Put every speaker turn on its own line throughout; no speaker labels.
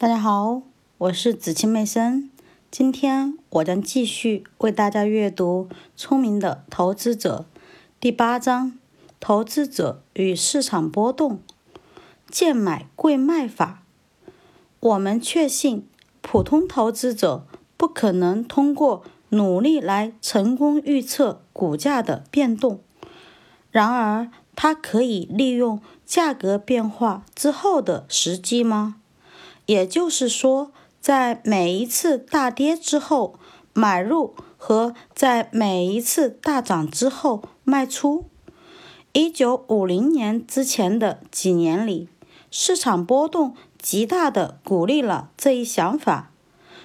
大家好，我是子清妹生。今天我将继续为大家阅读《聪明的投资者》第八章：投资者与市场波动，贱买贵卖法。我们确信，普通投资者不可能通过努力来成功预测股价的变动。然而，他可以利用价格变化之后的时机吗？也就是说，在每一次大跌之后买入和在每一次大涨之后卖出。一九五零年之前的几年里，市场波动极大的鼓励了这一想法。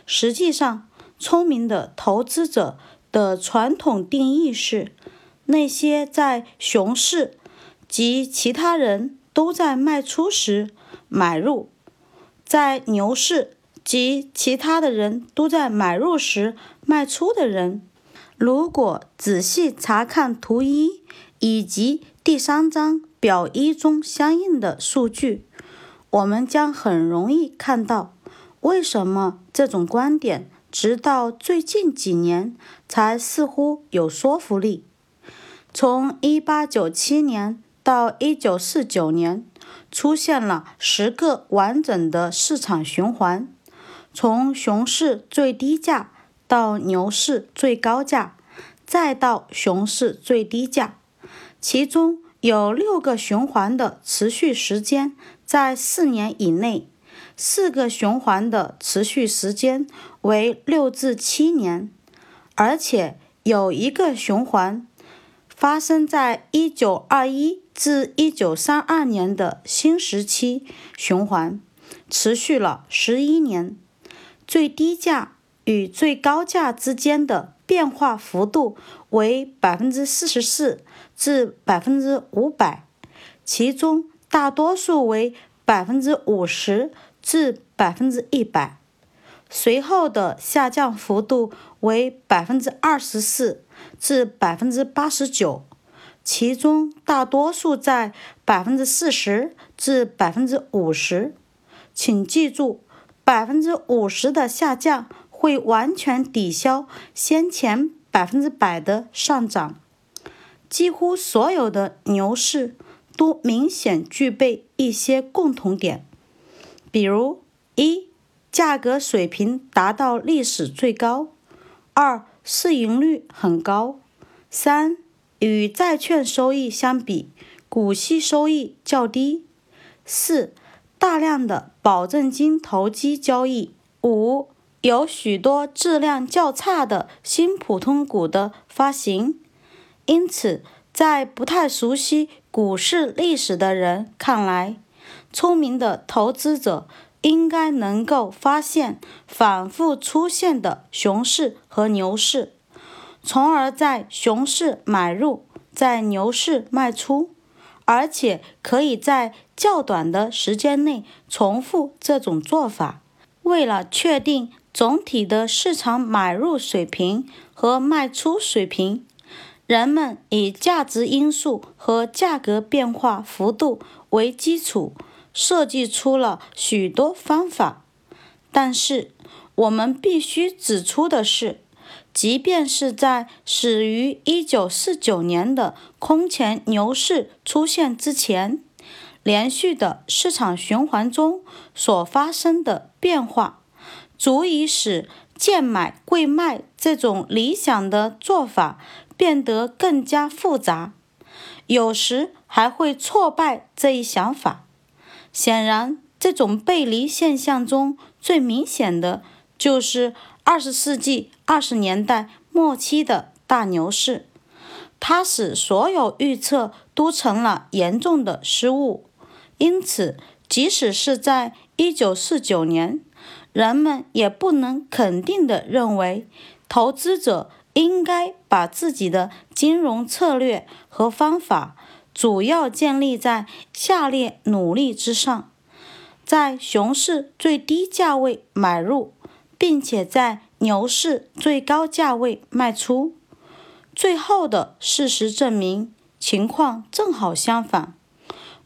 实际上，聪明的投资者的传统定义是：那些在熊市及其他人都在卖出时买入。在牛市及其他的人都在买入时卖出的人，如果仔细查看图一以及第三章表一中相应的数据，我们将很容易看到为什么这种观点直到最近几年才似乎有说服力。从1897年到1949年。出现了十个完整的市场循环，从熊市最低价到牛市最高价，再到熊市最低价，其中有六个循环的持续时间在四年以内，四个循环的持续时间为六至七年，而且有一个循环发生在一九二一。自一九三二年的新时期循环持续了十一年，最低价与最高价之间的变化幅度为百分之四十四至百分之五百，其中大多数为百分之五十至百分之一百。随后的下降幅度为百分之二十四至百分之八十九。其中大多数在百分之四十至百分之五十，请记住，百分之五十的下降会完全抵消先前百分之百的上涨。几乎所有的牛市都明显具备一些共同点，比如：一、价格水平达到历史最高；二、市盈率很高；三。与债券收益相比，股息收益较低。四、大量的保证金投机交易。五、有许多质量较差的新普通股的发行。因此，在不太熟悉股市历史的人看来，聪明的投资者应该能够发现反复出现的熊市和牛市。从而在熊市买入，在牛市卖出，而且可以在较短的时间内重复这种做法。为了确定总体的市场买入水平和卖出水平，人们以价值因素和价格变化幅度为基础，设计出了许多方法。但是，我们必须指出的是。即便是在始于1949年的空前牛市出现之前，连续的市场循环中所发生的变化，足以使贱买贵卖这种理想的做法变得更加复杂，有时还会挫败这一想法。显然，这种背离现象中最明显的就是。二十世纪二十年代末期的大牛市，它使所有预测都成了严重的失误。因此，即使是在一九四九年，人们也不能肯定地认为，投资者应该把自己的金融策略和方法主要建立在下列努力之上：在熊市最低价位买入。并且在牛市最高价位卖出，最后的事实证明情况正好相反。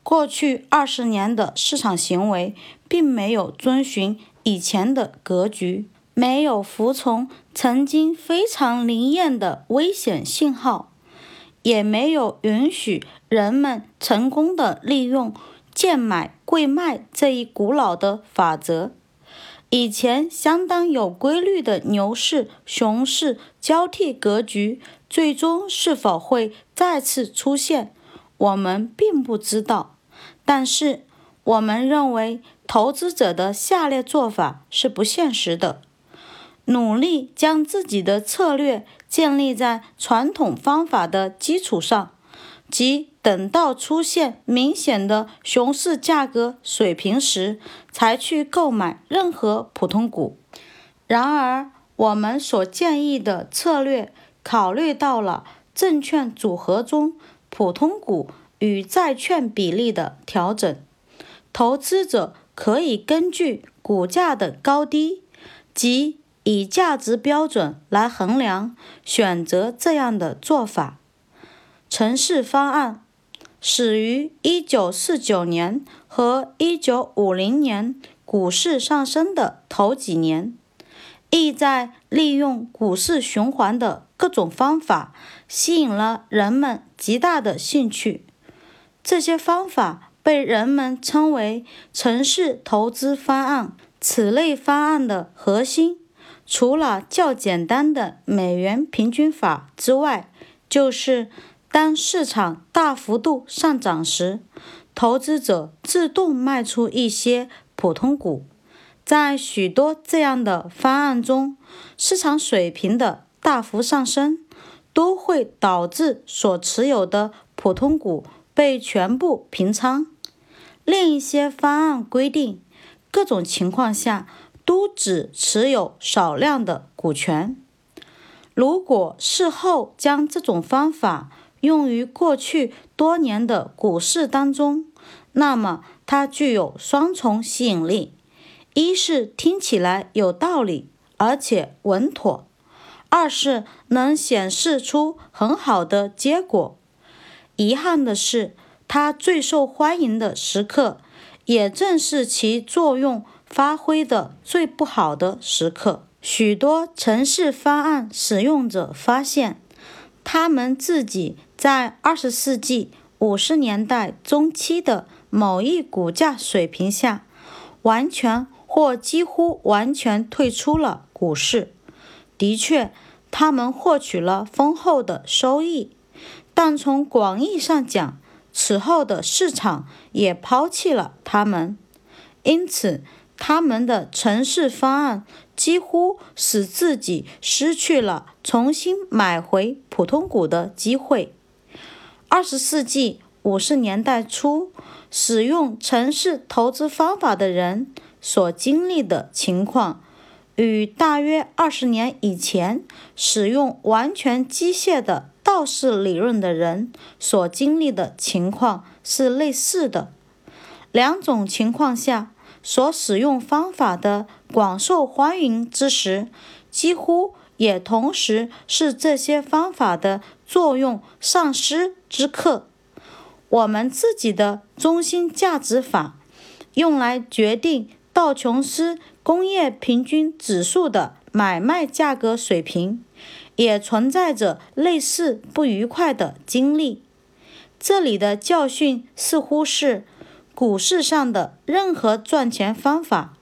过去二十年的市场行为并没有遵循以前的格局，没有服从曾经非常灵验的危险信号，也没有允许人们成功的利用贱买贵卖这一古老的法则。以前相当有规律的牛市、熊市交替格局，最终是否会再次出现，我们并不知道。但是，我们认为投资者的下列做法是不现实的：努力将自己的策略建立在传统方法的基础上。即等到出现明显的熊市价格水平时，才去购买任何普通股。然而，我们所建议的策略考虑到了证券组合中普通股与债券比例的调整。投资者可以根据股价的高低，及以价值标准来衡量，选择这样的做法。城市方案始于一九四九年和一九五零年股市上升的头几年，意在利用股市循环的各种方法，吸引了人们极大的兴趣。这些方法被人们称为城市投资方案。此类方案的核心，除了较简单的美元平均法之外，就是。当市场大幅度上涨时，投资者自动卖出一些普通股。在许多这样的方案中，市场水平的大幅上升都会导致所持有的普通股被全部平仓。另一些方案规定，各种情况下都只持有少量的股权。如果事后将这种方法，用于过去多年的股市当中，那么它具有双重吸引力：一是听起来有道理而且稳妥；二是能显示出很好的结果。遗憾的是，它最受欢迎的时刻，也正是其作用发挥的最不好的时刻。许多城市方案使用者发现，他们自己。在二十世纪五十年代中期的某一股价水平下，完全或几乎完全退出了股市。的确，他们获取了丰厚的收益，但从广义上讲，此后的市场也抛弃了他们。因此，他们的城市方案几乎使自己失去了重新买回普通股的机会。二十世纪五十年代初，使用城市投资方法的人所经历的情况，与大约二十年以前使用完全机械的道氏理论的人所经历的情况是类似的。两种情况下所使用方法的广受欢迎之时，几乎。也同时是这些方法的作用丧失之刻。我们自己的中心价值法，用来决定道琼斯工业平均指数的买卖价格水平，也存在着类似不愉快的经历。这里的教训似乎是：股市上的任何赚钱方法，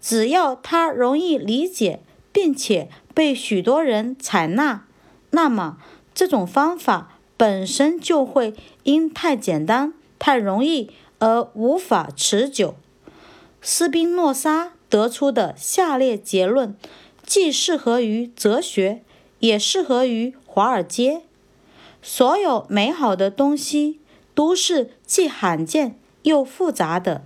只要它容易理解，并且。被许多人采纳，那么这种方法本身就会因太简单、太容易而无法持久。斯宾诺莎得出的下列结论，既适合于哲学，也适合于华尔街。所有美好的东西都是既罕见又复杂的。